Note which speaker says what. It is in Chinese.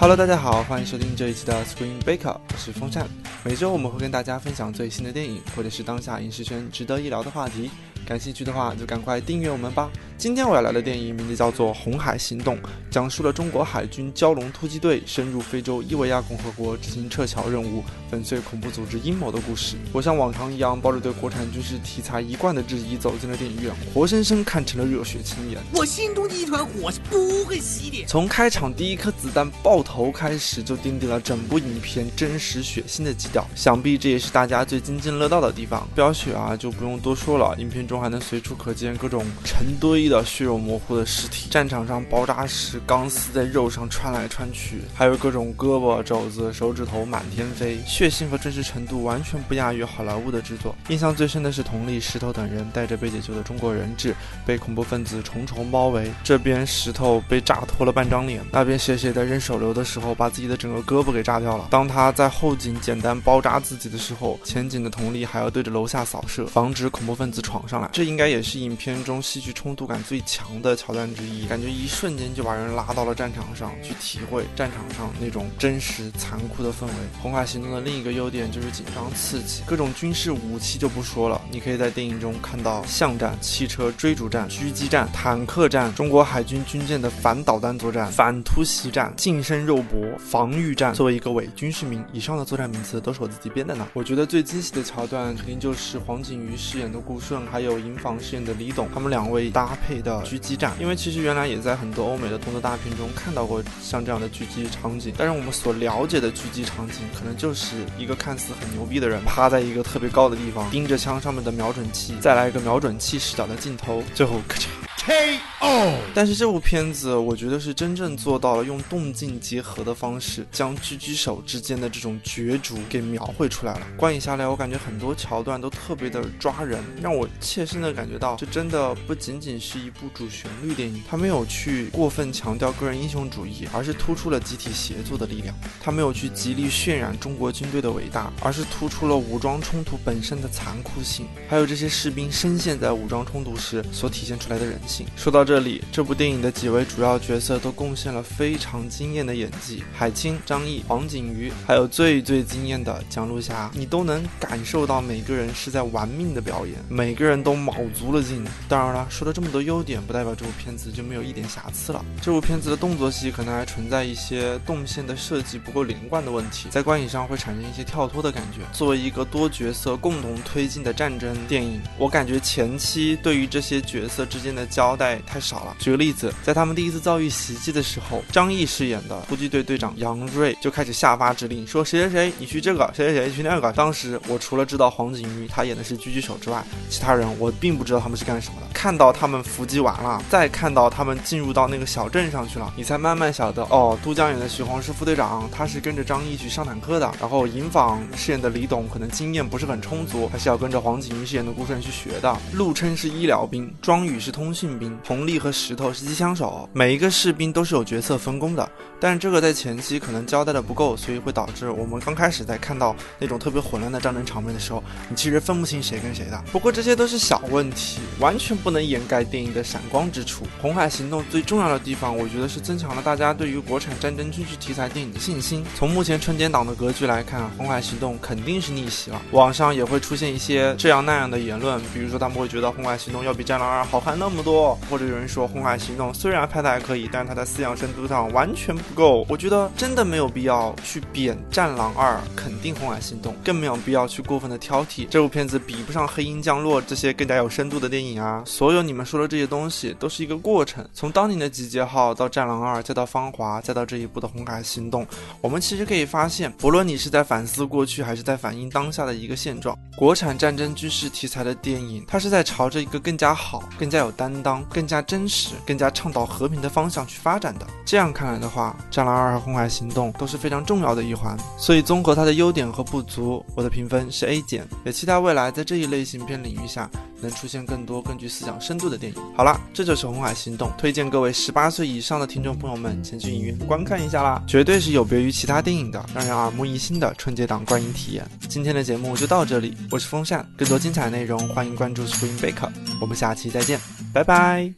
Speaker 1: Hello，大家好，欢迎收听这一期的 Screen Baker，我是风扇。每周我们会跟大家分享最新的电影，或者是当下影视圈值得一聊的话题。感兴趣的话，就赶快订阅我们吧。今天我要聊的电影名字叫做《红海行动》，讲述了中国海军蛟龙突击队深入非洲伊维亚共和国执行撤侨任务，粉碎恐怖组织阴谋的故事。我像往常一样，抱着对国产军事题材一贯的质疑，走进了电影院，活生生看成了热血青年。
Speaker 2: 我心中的一团火是不会熄的。
Speaker 1: 从开场第一颗子弹爆头开始，就奠定了整部影片真实血腥的基调。想必这也是大家最津津乐道的地方。飙血啊，就不用多说了，影片中还能随处可见各种成堆的血肉模糊。的尸体，战场上包扎时钢丝在肉上穿来穿去，还有各种胳膊肘子、手指头满天飞，血腥和真实程度完全不亚于好莱坞的制作。印象最深的是佟丽、石头等人带着被解救的中国人质，被恐怖分子重重包围。这边石头被炸脱了半张脸，那边谢谢在扔手榴的时候把自己的整个胳膊给炸掉了。当他在后颈简单包扎自己的时候，前景的佟丽还要对着楼下扫射，防止恐怖分子闯上来。这应该也是影片中戏剧冲突感最强的。桥段之一，感觉一瞬间就把人拉到了战场上去体会战场上那种真实残酷的氛围。红海行动的另一个优点就是紧张刺激，各种军事武器就不说了，你可以在电影中看到巷战、汽车追逐战、狙击战、坦克战、中国海军军舰的反导弹作战、反突袭战、近身肉搏、防御战。作为一个伪军事迷，以上的作战名词都是我自己编的呢。我觉得最惊喜的桥段肯定就是黄景瑜饰演的顾顺，还有营房饰演的李董，他们两位搭配的狙击战。因为其实原来也在很多欧美的动作大片中看到过像这样的狙击场景，但是我们所了解的狙击场景，可能就是一个看似很牛逼的人趴在一个特别高的地方，盯着枪上面的瞄准器，再来一个瞄准器视角的镜头，最后咔嚓。哦但是这部片子，我觉得是真正做到了用动静结合的方式，将狙击手之间的这种角逐给描绘出来了。观影下来，我感觉很多桥段都特别的抓人，让我切身的感觉到，这真的不仅仅是一部主旋律电影，它没有去过分强调个人英雄主义，而是突出了集体协作的力量；它没有去极力渲染中国军队的伟大，而是突出了武装冲突本身的残酷性，还有这些士兵深陷在武装冲突时所体现出来的人性。说到这这里，这部电影的几位主要角色都贡献了非常惊艳的演技，海清、张译、黄景瑜，还有最最惊艳的蒋璐霞，你都能感受到每个人是在玩命的表演，每个人都卯足了劲。当然了，说了这么多优点，不代表这部片子就没有一点瑕疵了。这部片子的动作戏可能还存在一些动线的设计不够连贯的问题，在观影上会产生一些跳脱的感觉。作为一个多角色共同推进的战争电影，我感觉前期对于这些角色之间的交代太少了。举个例子，在他们第一次遭遇袭击的时候，张译饰演的突击队队长杨锐就开始下发指令，说谁谁谁你去这个，谁谁谁去那个。当时我除了知道黄景瑜他演的是狙击手之外，其他人我并不知道他们是干什么的。看到他们伏击完了，再看到他们进入到那个小镇上去了，你才慢慢晓得哦，都江演的徐晃是副队长，他是跟着张译去上坦克的。然后尹昉饰演的李董可能经验不是很充足，还是要跟着黄景瑜饰演的顾顺去学的。陆琛是医疗兵，庄宇是通讯。兵佟丽和石头是机枪手，每一个士兵都是有角色分工的，但是这个在前期可能交代的不够，所以会导致我们刚开始在看到那种特别混乱的战争场面的时候，你其实分不清谁跟谁的。不过这些都是小问题，完全不能掩盖电影的闪光之处。红海行动最重要的地方，我觉得是增强了大家对于国产战争军事题材电影的信心。从目前春节档的格局来看，红海行动肯定是逆袭了。网上也会出现一些这样那样的言论，比如说他们会觉得红海行动要比战狼二好看那么多。或者有人人说《红海行动》虽然拍的还可以，但是它的思想深度上完全不够。我觉得真的没有必要去贬《战狼二》，肯定《红海行动》，更没有必要去过分的挑剔这部片子比不上《黑鹰降落》这些更加有深度的电影啊。所有你们说的这些东西都是一个过程，从当年的《集结号》到《战狼二》，再到《芳华》，再到这一部的《红海行动》，我们其实可以发现，不论你是在反思过去，还是在反映当下的一个现状，国产战争军事题材的电影，它是在朝着一个更加好、更加有担当。更加真实、更加倡导和平的方向去发展的。这样看来的话，《战狼二》和《红海行动》都是非常重要的一环。所以综合它的优点和不足，我的评分是 A 减。也期待未来在这一类型片领域下能出现更多更具思想深度的电影。好了，这就是《红海行动》，推荐各位十八岁以上的听众朋友们前去影院观看一下啦，绝对是有别于其他电影的，让人耳目一新的春节档观影体验。今天的节目就到这里，我是风扇，更多精彩内容欢迎关注 Screen Baker，我们下期再见，拜拜。